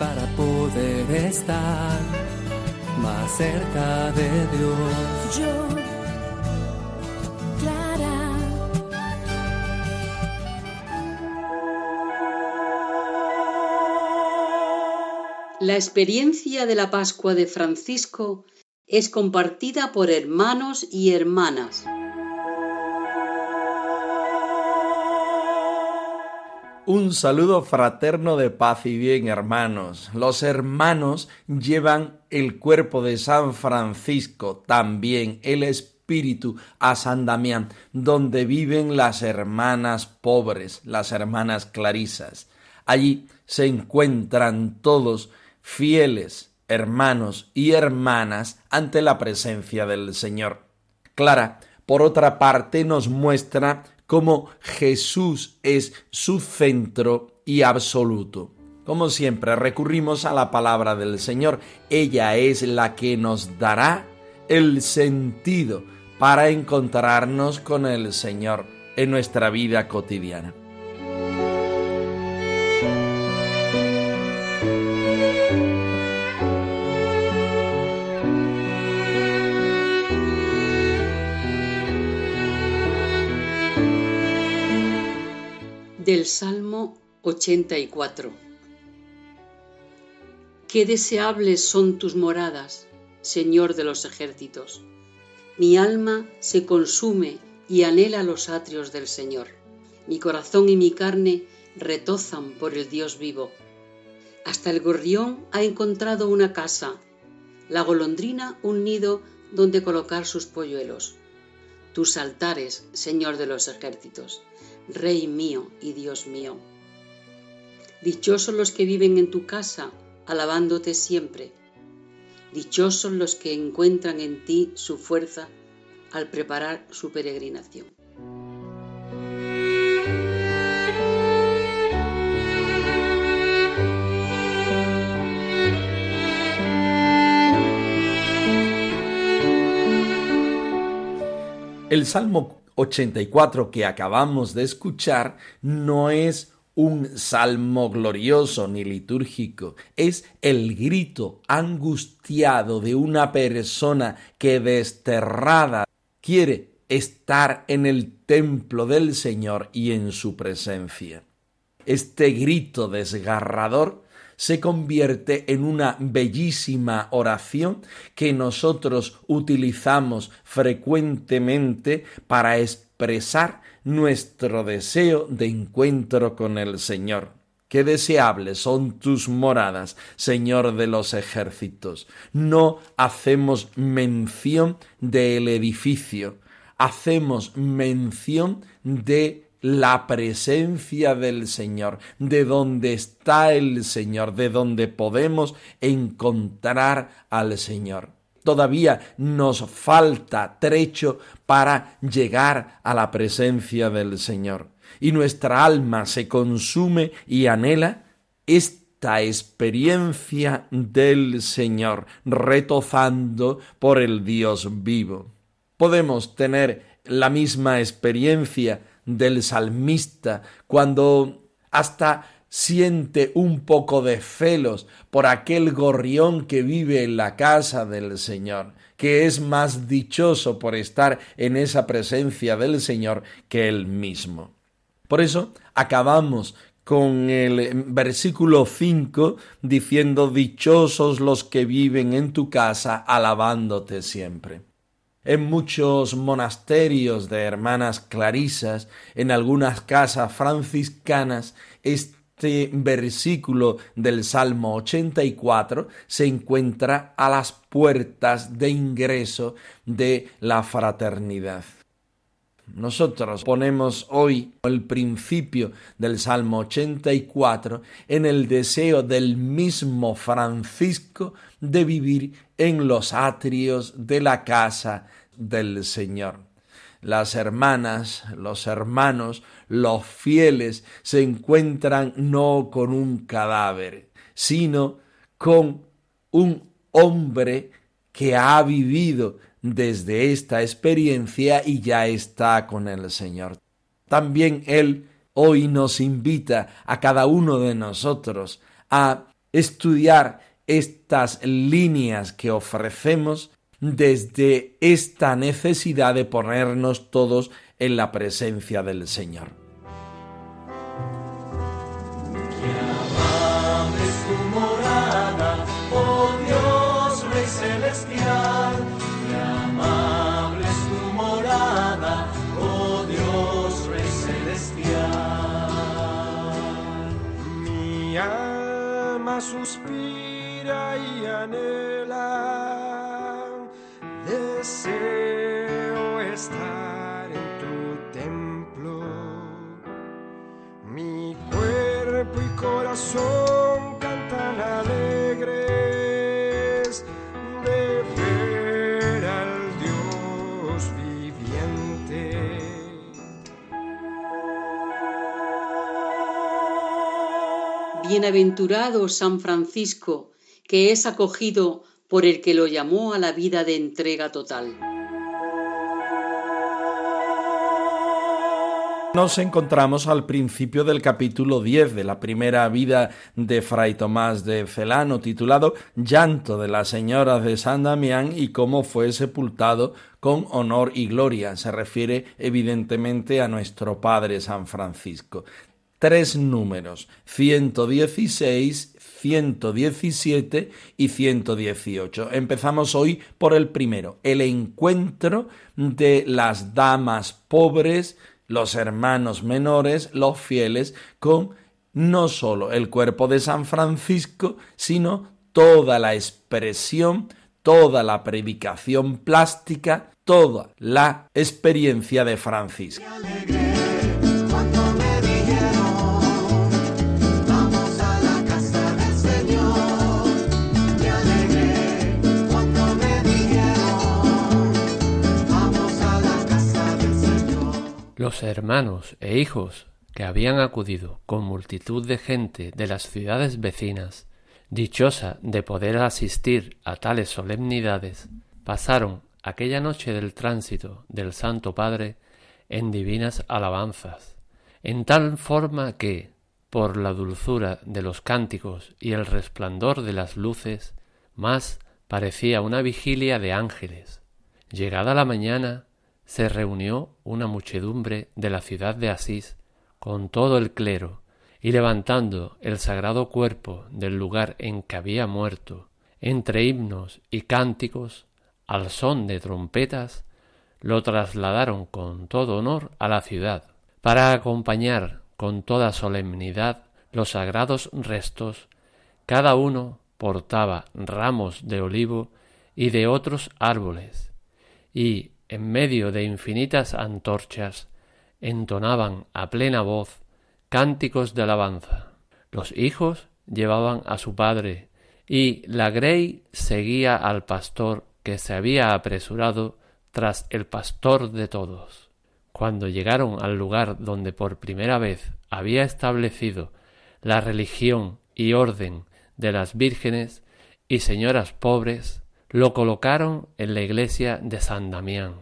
Para poder estar más cerca de Dios. Yo, Clara. La experiencia de la Pascua de Francisco es compartida por hermanos y hermanas. Un saludo fraterno de paz y bien, hermanos. Los hermanos llevan el cuerpo de San Francisco, también el espíritu, a San Damián, donde viven las hermanas pobres, las hermanas clarisas. Allí se encuentran todos fieles hermanos y hermanas ante la presencia del Señor. Clara, por otra parte, nos muestra cómo Jesús es su centro y absoluto. Como siempre, recurrimos a la palabra del Señor. Ella es la que nos dará el sentido para encontrarnos con el Señor en nuestra vida cotidiana. Del Salmo 84 Qué deseables son tus moradas, Señor de los ejércitos. Mi alma se consume y anhela los atrios del Señor. Mi corazón y mi carne retozan por el Dios vivo. Hasta el gorrión ha encontrado una casa, la golondrina un nido donde colocar sus polluelos. Tus altares, Señor de los ejércitos Rey mío y Dios mío. Dichosos los que viven en tu casa, alabándote siempre. Dichosos los que encuentran en ti su fuerza al preparar su peregrinación. El Salmo 84 que acabamos de escuchar no es un salmo glorioso ni litúrgico, es el grito angustiado de una persona que desterrada quiere estar en el templo del Señor y en su presencia. Este grito desgarrador se convierte en una bellísima oración que nosotros utilizamos frecuentemente para expresar nuestro deseo de encuentro con el Señor. Qué deseables son tus moradas, Señor de los ejércitos. No hacemos mención del edificio, hacemos mención de la presencia del Señor, de donde está el Señor, de donde podemos encontrar al Señor. Todavía nos falta trecho para llegar a la presencia del Señor. Y nuestra alma se consume y anhela esta experiencia del Señor, retozando por el Dios vivo. Podemos tener la misma experiencia del salmista, cuando hasta siente un poco de celos por aquel gorrión que vive en la casa del Señor, que es más dichoso por estar en esa presencia del Señor que él mismo. Por eso acabamos con el versículo 5 diciendo dichosos los que viven en tu casa alabándote siempre. En muchos monasterios de hermanas clarisas, en algunas casas franciscanas, este versículo del Salmo 84 se encuentra a las puertas de ingreso de la fraternidad. Nosotros ponemos hoy el principio del Salmo 84 en el deseo del mismo Francisco de vivir en los atrios de la casa del Señor. Las hermanas, los hermanos, los fieles se encuentran no con un cadáver, sino con un hombre que ha vivido desde esta experiencia y ya está con el Señor. También Él hoy nos invita a cada uno de nosotros a estudiar estas líneas que ofrecemos desde esta necesidad de ponernos todos en la presencia del Señor. suspira y anhela. Deseo estar en tu templo. Mi cuerpo y corazón cantan alegres de ver al Dios viviente. Bienaventurado San Francisco, que es acogido por el que lo llamó a la vida de entrega total. Nos encontramos al principio del capítulo 10 de la primera vida de Fray Tomás de Celano, titulado Llanto de la Señora de San Damián y cómo fue sepultado con honor y gloria. Se refiere evidentemente a nuestro Padre San Francisco tres números, 116, 117 y 118. Empezamos hoy por el primero, el encuentro de las damas pobres, los hermanos menores, los fieles, con no sólo el cuerpo de San Francisco, sino toda la expresión, toda la predicación plástica, toda la experiencia de Francisco. Los hermanos e hijos que habían acudido con multitud de gente de las ciudades vecinas, dichosa de poder asistir a tales solemnidades, pasaron aquella noche del tránsito del Santo Padre en divinas alabanzas, en tal forma que, por la dulzura de los cánticos y el resplandor de las luces, más parecía una vigilia de ángeles. Llegada la mañana, se reunió una muchedumbre de la ciudad de Asís con todo el clero, y levantando el sagrado cuerpo del lugar en que había muerto, entre himnos y cánticos, al son de trompetas, lo trasladaron con todo honor a la ciudad, para acompañar con toda solemnidad los sagrados restos, cada uno portaba ramos de olivo y de otros árboles, y en medio de infinitas antorchas, entonaban a plena voz cánticos de alabanza. Los hijos llevaban a su padre, y la grey seguía al pastor que se había apresurado tras el pastor de todos. Cuando llegaron al lugar donde por primera vez había establecido la religión y orden de las vírgenes y señoras pobres, lo colocaron en la iglesia de San Damián,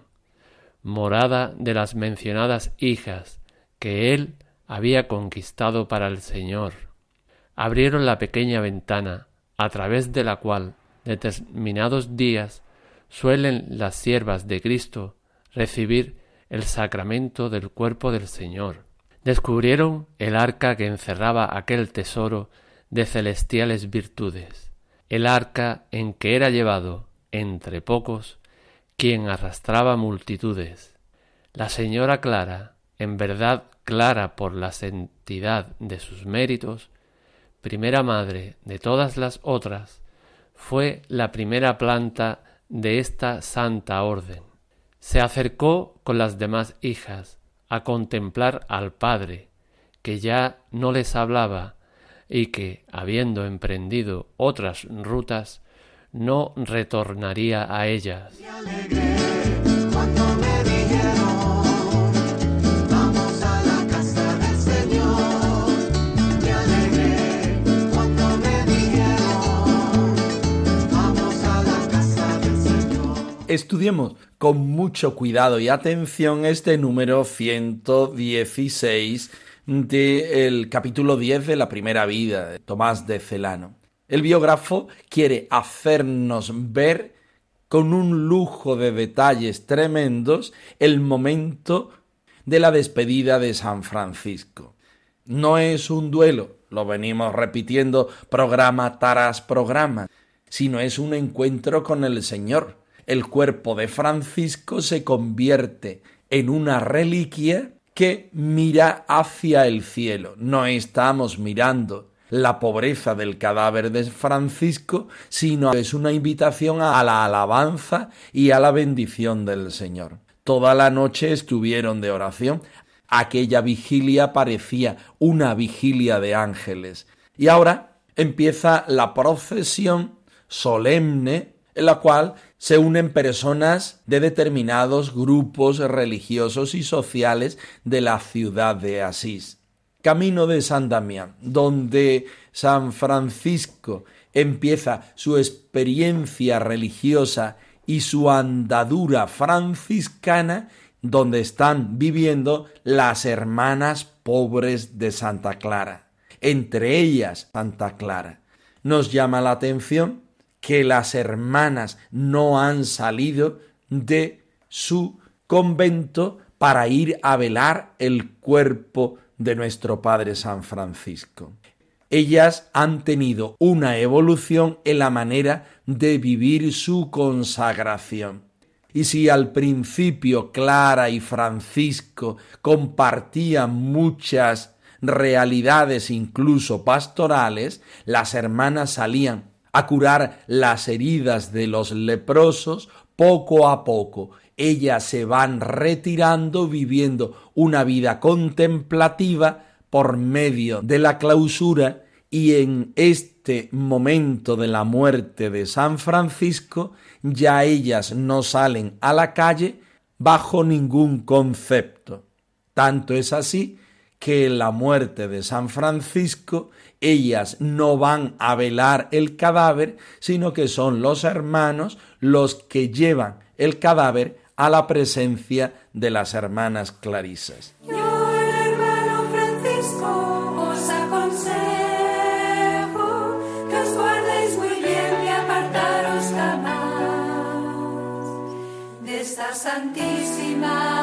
morada de las mencionadas hijas que él había conquistado para el Señor. Abrieron la pequeña ventana a través de la cual determinados días suelen las siervas de Cristo recibir el sacramento del cuerpo del Señor. Descubrieron el arca que encerraba aquel tesoro de celestiales virtudes el arca en que era llevado, entre pocos, quien arrastraba multitudes. La señora Clara, en verdad clara por la santidad de sus méritos, primera madre de todas las otras, fue la primera planta de esta santa orden. Se acercó con las demás hijas a contemplar al padre, que ya no les hablaba y que, habiendo emprendido otras rutas, no retornaría a ellas. Estudiemos con mucho cuidado y atención este número 116 del capítulo 10 de la primera vida de Tomás de Celano. El biógrafo quiere hacernos ver con un lujo de detalles tremendos el momento de la despedida de San Francisco. No es un duelo, lo venimos repitiendo programa tras programa, sino es un encuentro con el Señor el cuerpo de Francisco se convierte en una reliquia que mira hacia el cielo. No estamos mirando la pobreza del cadáver de Francisco, sino es una invitación a la alabanza y a la bendición del Señor. Toda la noche estuvieron de oración. Aquella vigilia parecía una vigilia de ángeles. Y ahora empieza la procesión solemne en la cual se unen personas de determinados grupos religiosos y sociales de la ciudad de Asís. Camino de San Damián, donde San Francisco empieza su experiencia religiosa y su andadura franciscana, donde están viviendo las hermanas pobres de Santa Clara, entre ellas Santa Clara. Nos llama la atención que las hermanas no han salido de su convento para ir a velar el cuerpo de nuestro Padre San Francisco. Ellas han tenido una evolución en la manera de vivir su consagración. Y si al principio Clara y Francisco compartían muchas realidades incluso pastorales, las hermanas salían a curar las heridas de los leprosos, poco a poco ellas se van retirando viviendo una vida contemplativa por medio de la clausura y en este momento de la muerte de San Francisco ya ellas no salen a la calle bajo ningún concepto. Tanto es así que la muerte de San Francisco ellas no van a velar el cadáver, sino que son los hermanos los que llevan el cadáver a la presencia de las hermanas clarisas. santísima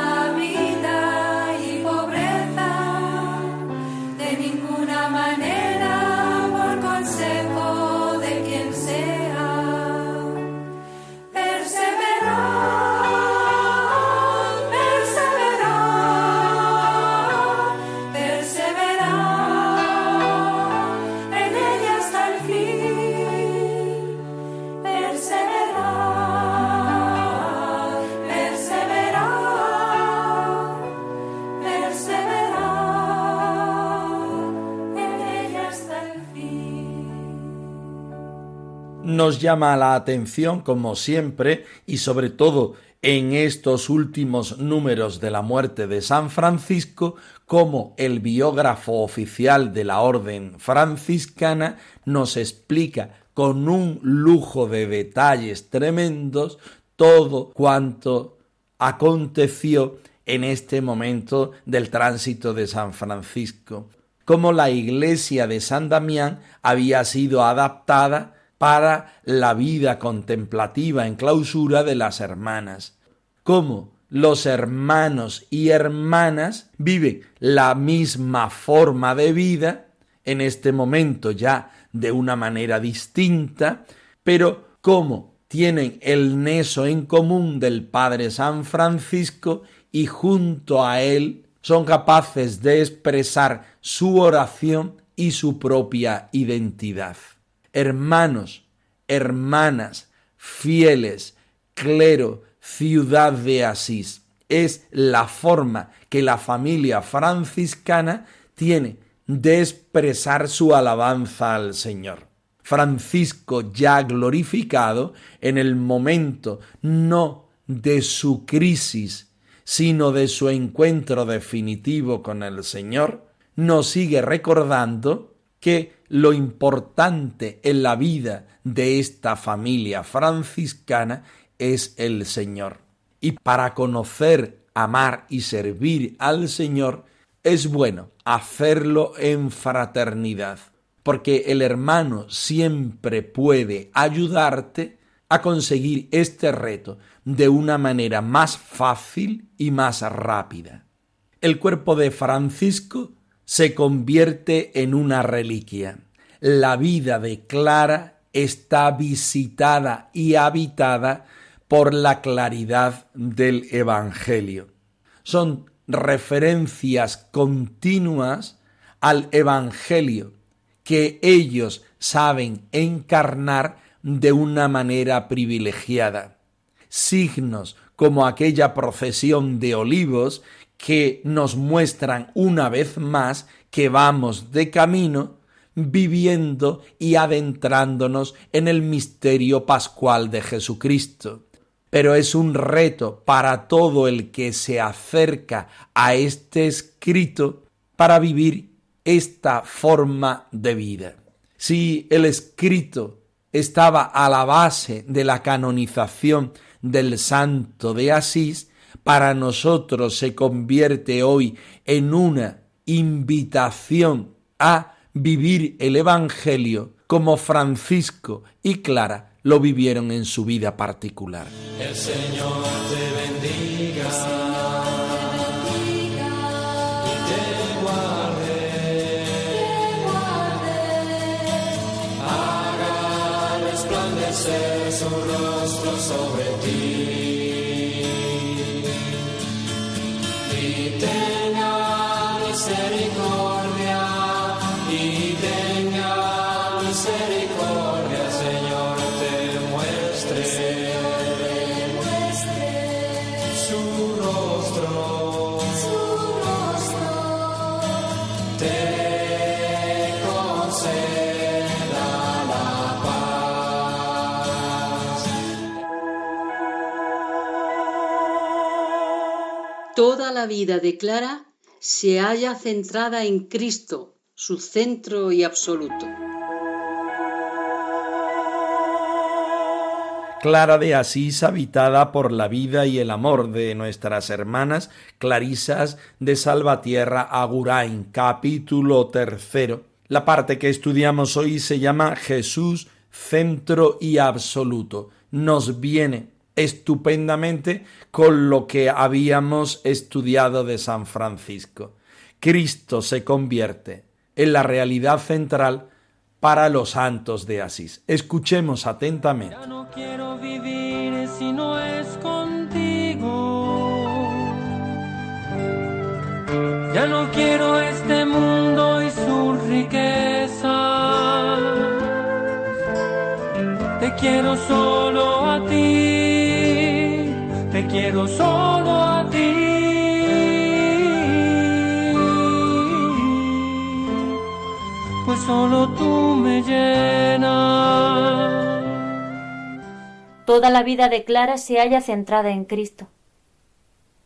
nos llama la atención, como siempre, y sobre todo en estos últimos números de la muerte de San Francisco, como el biógrafo oficial de la orden franciscana nos explica con un lujo de detalles tremendos todo cuanto aconteció en este momento del tránsito de San Francisco, cómo la iglesia de San Damián había sido adaptada para la vida contemplativa en clausura de las hermanas. Cómo los hermanos y hermanas viven la misma forma de vida, en este momento ya de una manera distinta, pero cómo tienen el neso en común del Padre San Francisco y junto a él son capaces de expresar su oración y su propia identidad hermanos, hermanas, fieles, clero, ciudad de Asís. Es la forma que la familia franciscana tiene de expresar su alabanza al Señor. Francisco ya glorificado en el momento no de su crisis, sino de su encuentro definitivo con el Señor, nos sigue recordando que lo importante en la vida de esta familia franciscana es el Señor. Y para conocer, amar y servir al Señor, es bueno hacerlo en fraternidad, porque el hermano siempre puede ayudarte a conseguir este reto de una manera más fácil y más rápida. El cuerpo de Francisco se convierte en una reliquia. La vida de Clara está visitada y habitada por la claridad del Evangelio. Son referencias continuas al Evangelio que ellos saben encarnar de una manera privilegiada. Signos como aquella procesión de olivos que nos muestran una vez más que vamos de camino viviendo y adentrándonos en el misterio pascual de Jesucristo pero es un reto para todo el que se acerca a este escrito para vivir esta forma de vida. Si el escrito estaba a la base de la canonización del santo de Asís, para nosotros se convierte hoy en una invitación a vivir el Evangelio como Francisco y Clara lo vivieron en su vida particular. El Señor te bendiga te guarde. Haga resplandecer su rostro sobre ti y la vida de Clara se halla centrada en Cristo, su centro y absoluto. Clara de Asís habitada por la vida y el amor de nuestras hermanas Clarisas de Salvatierra Agurain, capítulo tercero. La parte que estudiamos hoy se llama Jesús, centro y absoluto. Nos viene estupendamente con lo que habíamos estudiado de San Francisco. Cristo se convierte en la realidad central para los santos de Asís. Escuchemos atentamente. Ya no quiero vivir si no es contigo. Ya no quiero este mundo y su riqueza. Te quiero solo a quiero solo a ti. Pues solo tú me llenas. Toda la vida de Clara se halla centrada en Cristo.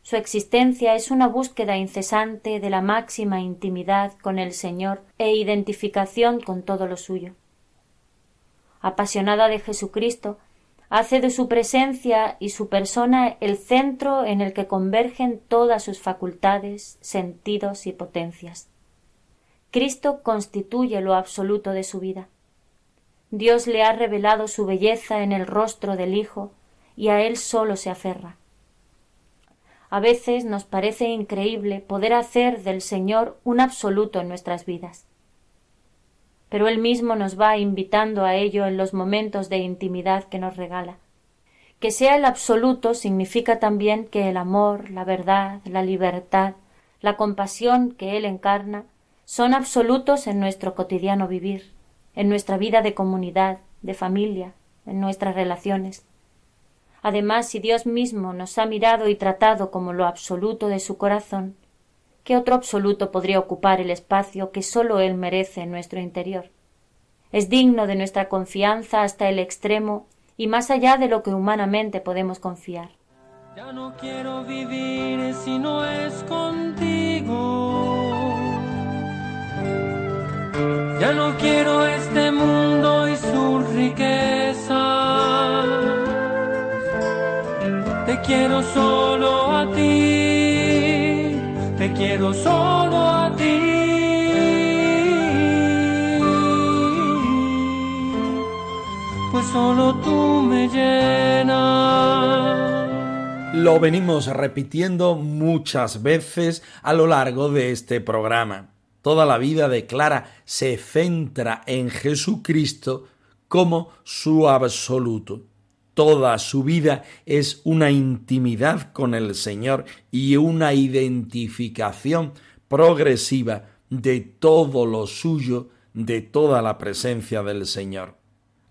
Su existencia es una búsqueda incesante de la máxima intimidad con el Señor e identificación con todo lo suyo. Apasionada de Jesucristo, hace de su presencia y su persona el centro en el que convergen todas sus facultades, sentidos y potencias. Cristo constituye lo absoluto de su vida. Dios le ha revelado su belleza en el rostro del Hijo y a él solo se aferra. A veces nos parece increíble poder hacer del Señor un absoluto en nuestras vidas. Pero Él mismo nos va invitando a ello en los momentos de intimidad que nos regala. Que sea el absoluto significa también que el amor, la verdad, la libertad, la compasión que Él encarna son absolutos en nuestro cotidiano vivir, en nuestra vida de comunidad, de familia, en nuestras relaciones. Además, si Dios mismo nos ha mirado y tratado como lo absoluto de su corazón, ¿qué otro absoluto podría ocupar el espacio que sólo Él merece en nuestro interior? Es digno de nuestra confianza hasta el extremo y más allá de lo que humanamente podemos confiar. Ya no quiero vivir si no es contigo. Ya no quiero este mundo y su riqueza. Te quiero solo a ti. Quiero solo a ti. Pues solo tú me llenas. Lo venimos repitiendo muchas veces a lo largo de este programa. Toda la vida de Clara se centra en Jesucristo como su absoluto. Toda su vida es una intimidad con el Señor y una identificación progresiva de todo lo suyo, de toda la presencia del Señor.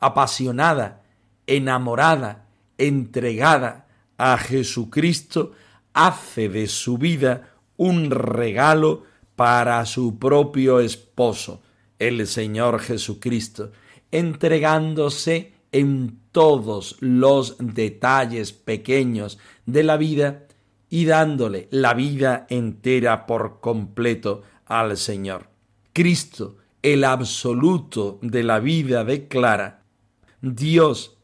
Apasionada, enamorada, entregada, a Jesucristo, hace de su vida un regalo para su propio esposo, el Señor Jesucristo, entregándose en todos los detalles pequeños de la vida y dándole la vida entera por completo al Señor. Cristo, el absoluto de la vida de Clara, Dios,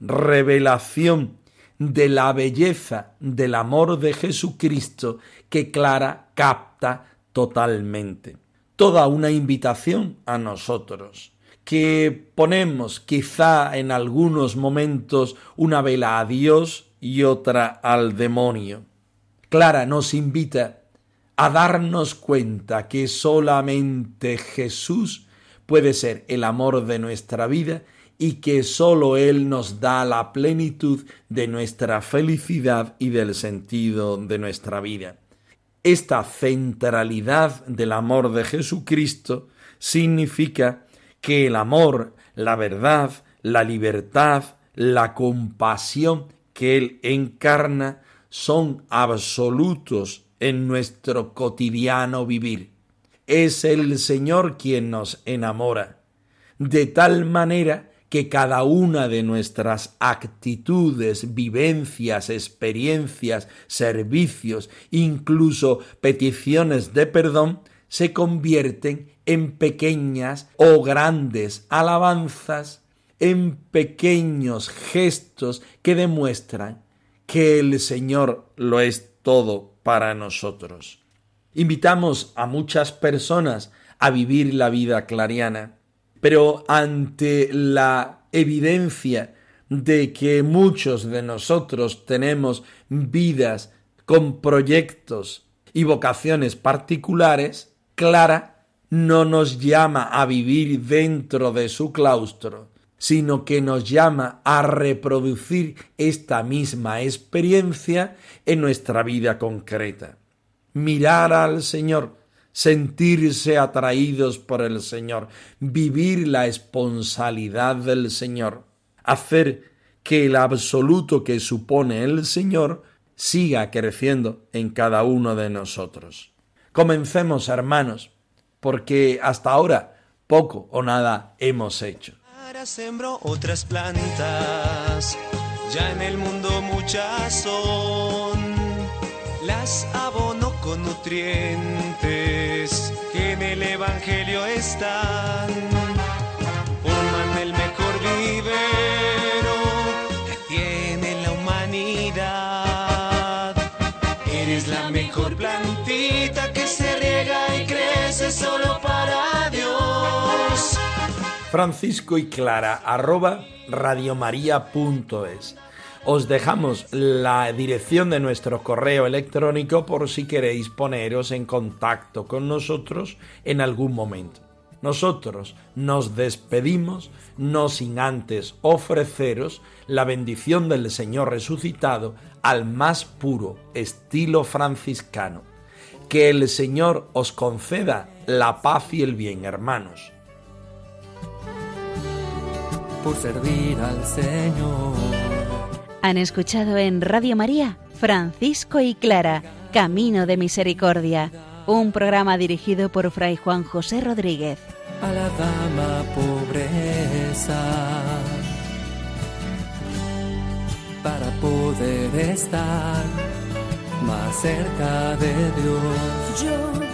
revelación de la belleza del amor de Jesucristo que Clara capta totalmente. Toda una invitación a nosotros, que ponemos quizá en algunos momentos una vela a Dios y otra al demonio. Clara nos invita a darnos cuenta que solamente Jesús puede ser el amor de nuestra vida y que sólo Él nos da la plenitud de nuestra felicidad y del sentido de nuestra vida. Esta centralidad del amor de Jesucristo significa que el amor, la verdad, la libertad, la compasión que Él encarna son absolutos en nuestro cotidiano vivir. Es el Señor quien nos enamora, de tal manera que cada una de nuestras actitudes, vivencias, experiencias, servicios, incluso peticiones de perdón, se convierten en pequeñas o grandes alabanzas, en pequeños gestos que demuestran que el Señor lo es todo para nosotros. Invitamos a muchas personas a vivir la vida clariana pero ante la evidencia de que muchos de nosotros tenemos vidas con proyectos y vocaciones particulares, Clara no nos llama a vivir dentro de su claustro, sino que nos llama a reproducir esta misma experiencia en nuestra vida concreta. Mirar al Señor sentirse atraídos por el Señor, vivir la esponsalidad del Señor, hacer que el absoluto que supone el Señor siga creciendo en cada uno de nosotros. Comencemos, hermanos, porque hasta ahora poco o nada hemos hecho. Ahora sembro otras plantas, ya en el mundo muchas son, las abono con nutrientes que en el Evangelio están. Forman el mejor vivero que tiene la humanidad. Eres la mejor plantita que se riega solo para Dios. Francisco y Clara arroba radiomaria.es. Os dejamos la dirección de nuestro correo electrónico por si queréis poneros en contacto con nosotros en algún momento. Nosotros nos despedimos no sin antes ofreceros la bendición del Señor resucitado al más puro estilo franciscano. Que el Señor os conceda la paz y el bien, hermanos. por servir al Señor. Han escuchado en Radio María Francisco y Clara, Camino de Misericordia, un programa dirigido por Fray Juan José Rodríguez. a la dama pobreza para poder estar más cerca de Dios.